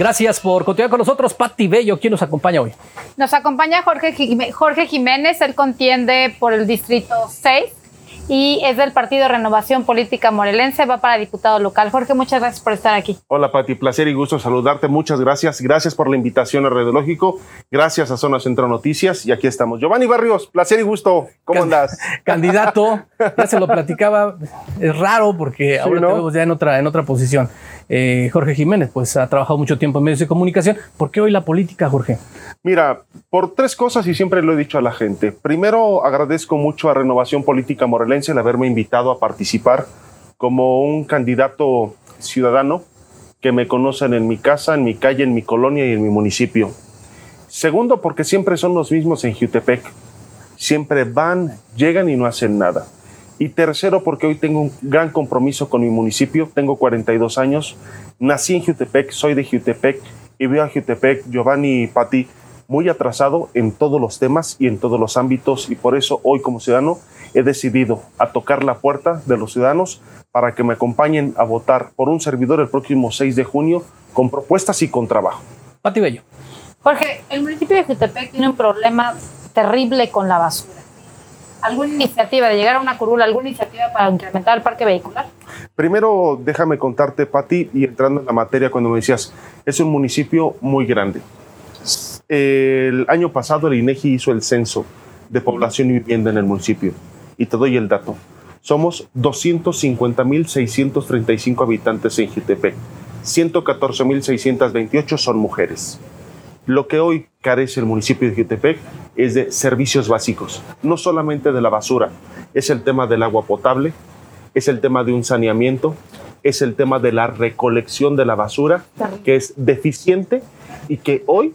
Gracias por continuar con nosotros. Pati Bello, ¿quién nos acompaña hoy? Nos acompaña Jorge, Jorge Jiménez, él contiende por el Distrito 6 y es del Partido Renovación Política Morelense, va para diputado local. Jorge, muchas gracias por estar aquí. Hola Pati, placer y gusto saludarte. Muchas gracias. Gracias por la invitación a Radiológico. Gracias a Zona Centro Noticias y aquí estamos. Giovanni Barrios, placer y gusto. ¿Cómo andas? Candidato, ya se lo platicaba. Es raro porque ahora te vemos ya en otra, en otra posición. Eh, Jorge Jiménez, pues ha trabajado mucho tiempo en medios de comunicación. ¿Por qué hoy la política, Jorge? Mira, por tres cosas y siempre lo he dicho a la gente. Primero, agradezco mucho a Renovación Política Morelense el haberme invitado a participar como un candidato ciudadano que me conocen en mi casa, en mi calle, en mi colonia y en mi municipio. Segundo, porque siempre son los mismos en Jutepec. Siempre van, llegan y no hacen nada. Y tercero, porque hoy tengo un gran compromiso con mi municipio. Tengo 42 años. Nací en Jutepec, soy de Jutepec y veo a Jutepec, Giovanni y Pati, muy atrasado en todos los temas y en todos los ámbitos. Y por eso hoy como ciudadano he decidido a tocar la puerta de los ciudadanos para que me acompañen a votar por un servidor el próximo 6 de junio con propuestas y con trabajo. Pati Bello. Jorge, el municipio de Jutepec tiene un problema terrible con la basura alguna iniciativa de llegar a una curula, alguna iniciativa para incrementar el parque vehicular? Primero, déjame contarte, Pati, y entrando en la materia, cuando me decías, es un municipio muy grande. El año pasado el INEGI hizo el censo de población y vivienda en el municipio, y te doy el dato. Somos 250.635 habitantes en Jutepec. 114.628 son mujeres. Lo que hoy carece el municipio de Jutepec es de servicios básicos, no solamente de la basura, es el tema del agua potable, es el tema de un saneamiento, es el tema de la recolección de la basura, que es deficiente y que hoy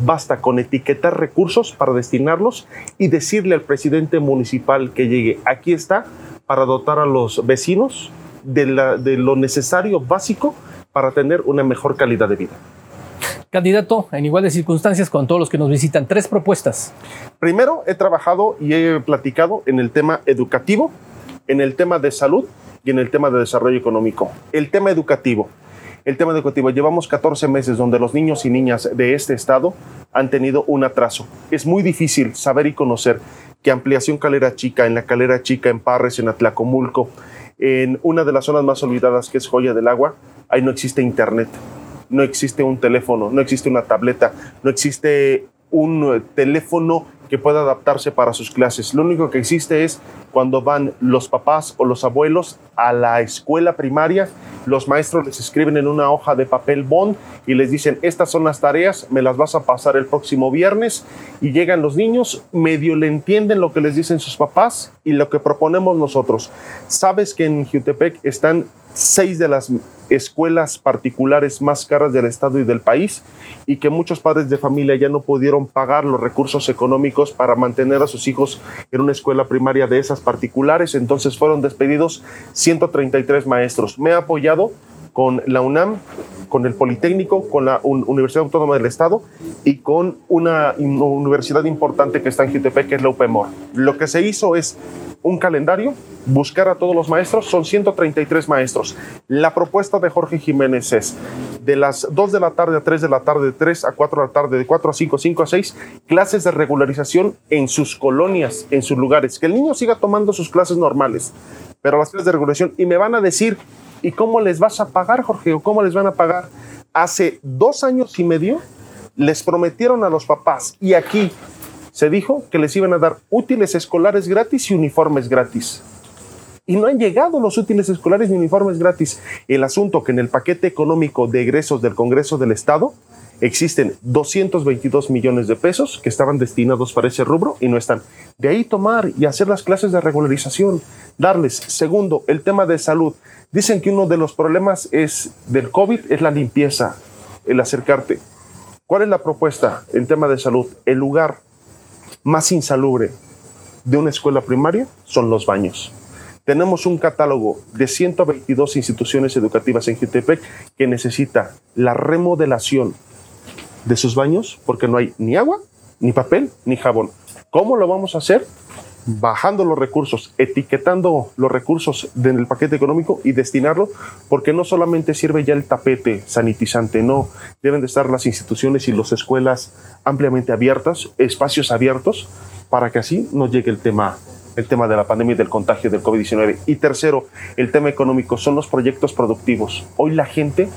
basta con etiquetar recursos para destinarlos y decirle al presidente municipal que llegue, aquí está, para dotar a los vecinos de, de lo necesario básico para tener una mejor calidad de vida. Candidato, en iguales circunstancias con todos los que nos visitan, tres propuestas. Primero, he trabajado y he platicado en el tema educativo, en el tema de salud y en el tema de desarrollo económico. El tema educativo. El tema educativo, llevamos 14 meses donde los niños y niñas de este estado han tenido un atraso. Es muy difícil saber y conocer que ampliación Calera Chica, en la Calera Chica, en Parres, en Atlacomulco, en una de las zonas más olvidadas que es Joya del Agua, ahí no existe internet no existe un teléfono, no existe una tableta, no existe un eh, teléfono que pueda adaptarse para sus clases. Lo único que existe es cuando van los papás o los abuelos a la escuela primaria, los maestros les escriben en una hoja de papel bond y les dicen, estas son las tareas, me las vas a pasar el próximo viernes y llegan los niños, medio le entienden lo que les dicen sus papás y lo que proponemos nosotros. Sabes que en Jutepec están seis de las escuelas particulares más caras del estado y del país y que muchos padres de familia ya no pudieron pagar los recursos económicos para mantener a sus hijos en una escuela primaria de esas particulares, entonces fueron despedidos 133 maestros. Me he apoyado con la UNAM, con el Politécnico, con la Universidad Autónoma del Estado y con una, universidad importante que está en Jutepec, que es la UPEMOR. Lo que se hizo es un calendario, buscar a todos los maestros, son 133 maestros. La propuesta de Jorge Jiménez es de las 2 de la tarde a 3 de la tarde, de 3 a 4 de la tarde, de 4 a 5, 5 a 6, clases de regularización en sus colonias, en sus lugares. Que el niño siga tomando sus clases normales, pero las de regulación. Y me van a decir, ¿y cómo les vas a pagar, Jorge? ¿O cómo les van a pagar? Hace dos años y medio les prometieron a los papás, y aquí se dijo que les iban a dar útiles escolares gratis y uniformes gratis. Y no han llegado los útiles escolares ni uniformes gratis. El asunto que en el paquete económico de egresos del Congreso del Estado existen 222 millones de pesos que estaban destinados para ese rubro y no están. De ahí tomar y hacer las clases de regularización, darles. Segundo, el tema de salud. Dicen que uno de los problemas es del COVID es la limpieza, el acercarte. ¿Cuál es la propuesta en tema de salud? El lugar más insalubre de una escuela primaria son los baños. Tenemos un catálogo de 122 instituciones educativas en Jutepec que necesita la remodelación de sus baños porque no hay ni agua, ni papel, ni jabón. ¿Cómo lo vamos a hacer? bajando los recursos, etiquetando los recursos del paquete económico y destinarlo, porque no solamente sirve ya el tapete sanitizante, no, deben de estar las instituciones y las escuelas ampliamente abiertas, espacios abiertos, para que así no llegue el tema el tema de la pandemia y del contagio del COVID-19. Y tercero, el tema económico, son los proyectos productivos. Hoy la gente,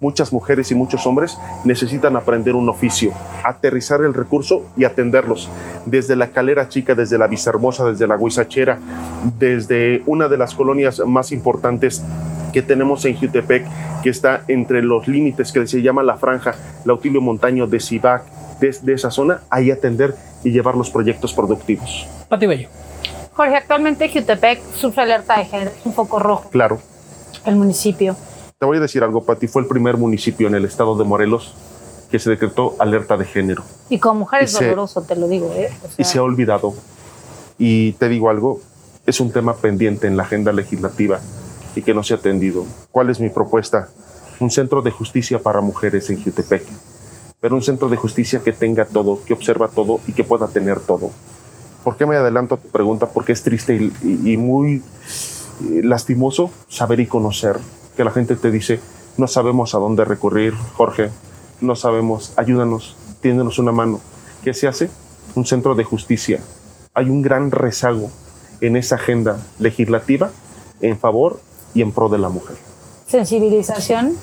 muchas mujeres y muchos hombres, necesitan aprender un oficio, aterrizar el recurso y atenderlos. Desde la Calera Chica, desde la Visahermosa, desde la Huizachera, desde una de las colonias más importantes que tenemos en Jutepec, que está entre los límites que se llama la franja, Lautilio Montaño de Cibac, desde esa zona, ahí atender y llevar los proyectos productivos. Pati Bello. Jorge, actualmente Jutepec sufre alerta de género, un foco rojo. Claro. El municipio. Te voy a decir algo, Pati, fue el primer municipio en el estado de Morelos que se decretó alerta de género. Y como mujer es doloroso, te lo digo. ¿eh? y se ha olvidado. Y te digo algo, es un tema pendiente en la agenda legislativa y que no se ha atendido. ¿Cuál es mi propuesta? Un centro de justicia para mujeres en Jutepec, pero un centro de justicia que tenga todo, que observa todo y que pueda tener todo. ¿Por qué me adelanto a tu pregunta? Porque es triste y, muy eh, lastimoso saber y conocer que la gente te dice, no sabemos a dónde recurrir, Jorge, no sabemos, ayúdanos, tiéndenos una mano. ¿Qué se hace? Un centro de justicia. Hay un gran rezago en esa agenda legislativa en favor y en pro de la mujer. ¿Sensibilización?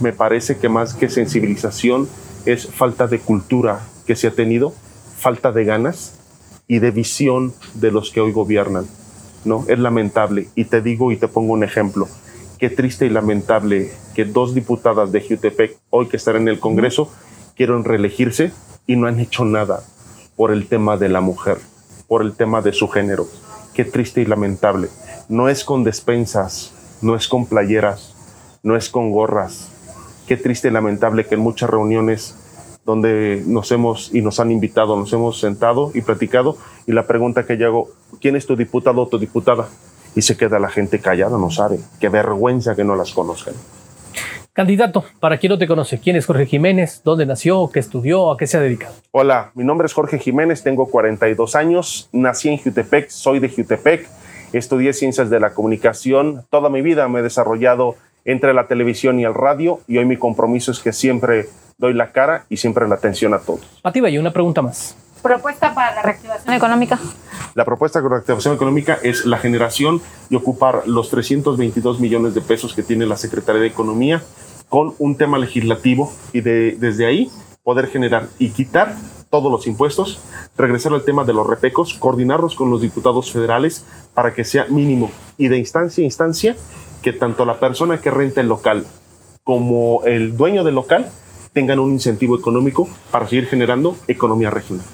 Me parece que más que sensibilización es falta de cultura que se ha tenido, falta de ganas y de visión de los que hoy gobiernan. ¿no? Es lamentable. Y te digo y te pongo un ejemplo. Qué triste y lamentable que dos diputadas de Jutepec, hoy que están en el Congreso, quieren reelegirse y no han hecho nada por el tema de la mujer, por el tema de su género. Qué triste y lamentable. No es con despensas, no es con playeras, no es con gorras. Qué triste y lamentable que en muchas reuniones donde nos hemos y nos han invitado, nos hemos sentado y platicado y la pregunta que yo hago, ¿quién es tu diputado o tu diputada? Y se queda la gente callada, no sabe. Qué vergüenza que no las conozcan. Candidato, para quien no te conoce, ¿quién es Jorge Jiménez? ¿Dónde nació? ¿Qué estudió? ¿A qué se ha dedicado? Hola, mi nombre es Jorge Jiménez, tengo 42 años, nací en Jutepec, soy de Jutepec, estudié ciencias de la comunicación, toda mi vida me he desarrollado entre la televisión y el radio y hoy mi compromiso es que siempre doy la cara y siempre la atención a todos. Pati y una pregunta más. Propuesta para la reactivación económica. La propuesta de reactivación económica es la generación y ocupar los 322 millones de pesos que tiene la Secretaría de Economía con un tema legislativo y de, desde ahí poder generar y quitar todos los impuestos, regresar al tema de los repecos, coordinarlos con los diputados federales para que sea mínimo y de instancia a instancia que tanto la persona que renta el local como el dueño del local tengan un incentivo económico para seguir generando economía regional.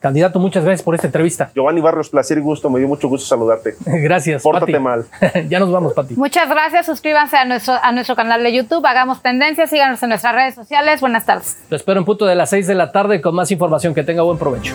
Candidato, muchas gracias por esta entrevista. Giovanni Barrios, placer y gusto. Me dio mucho gusto saludarte. Gracias. Pórtate mal. ya nos vamos, Pati. Muchas gracias. Suscríbanse a nuestro, a nuestro canal de YouTube. Hagamos tendencias. Síganos en nuestras redes sociales. Buenas tardes. Lo espero en punto de las 6 de la tarde con más información. Que tenga buen provecho.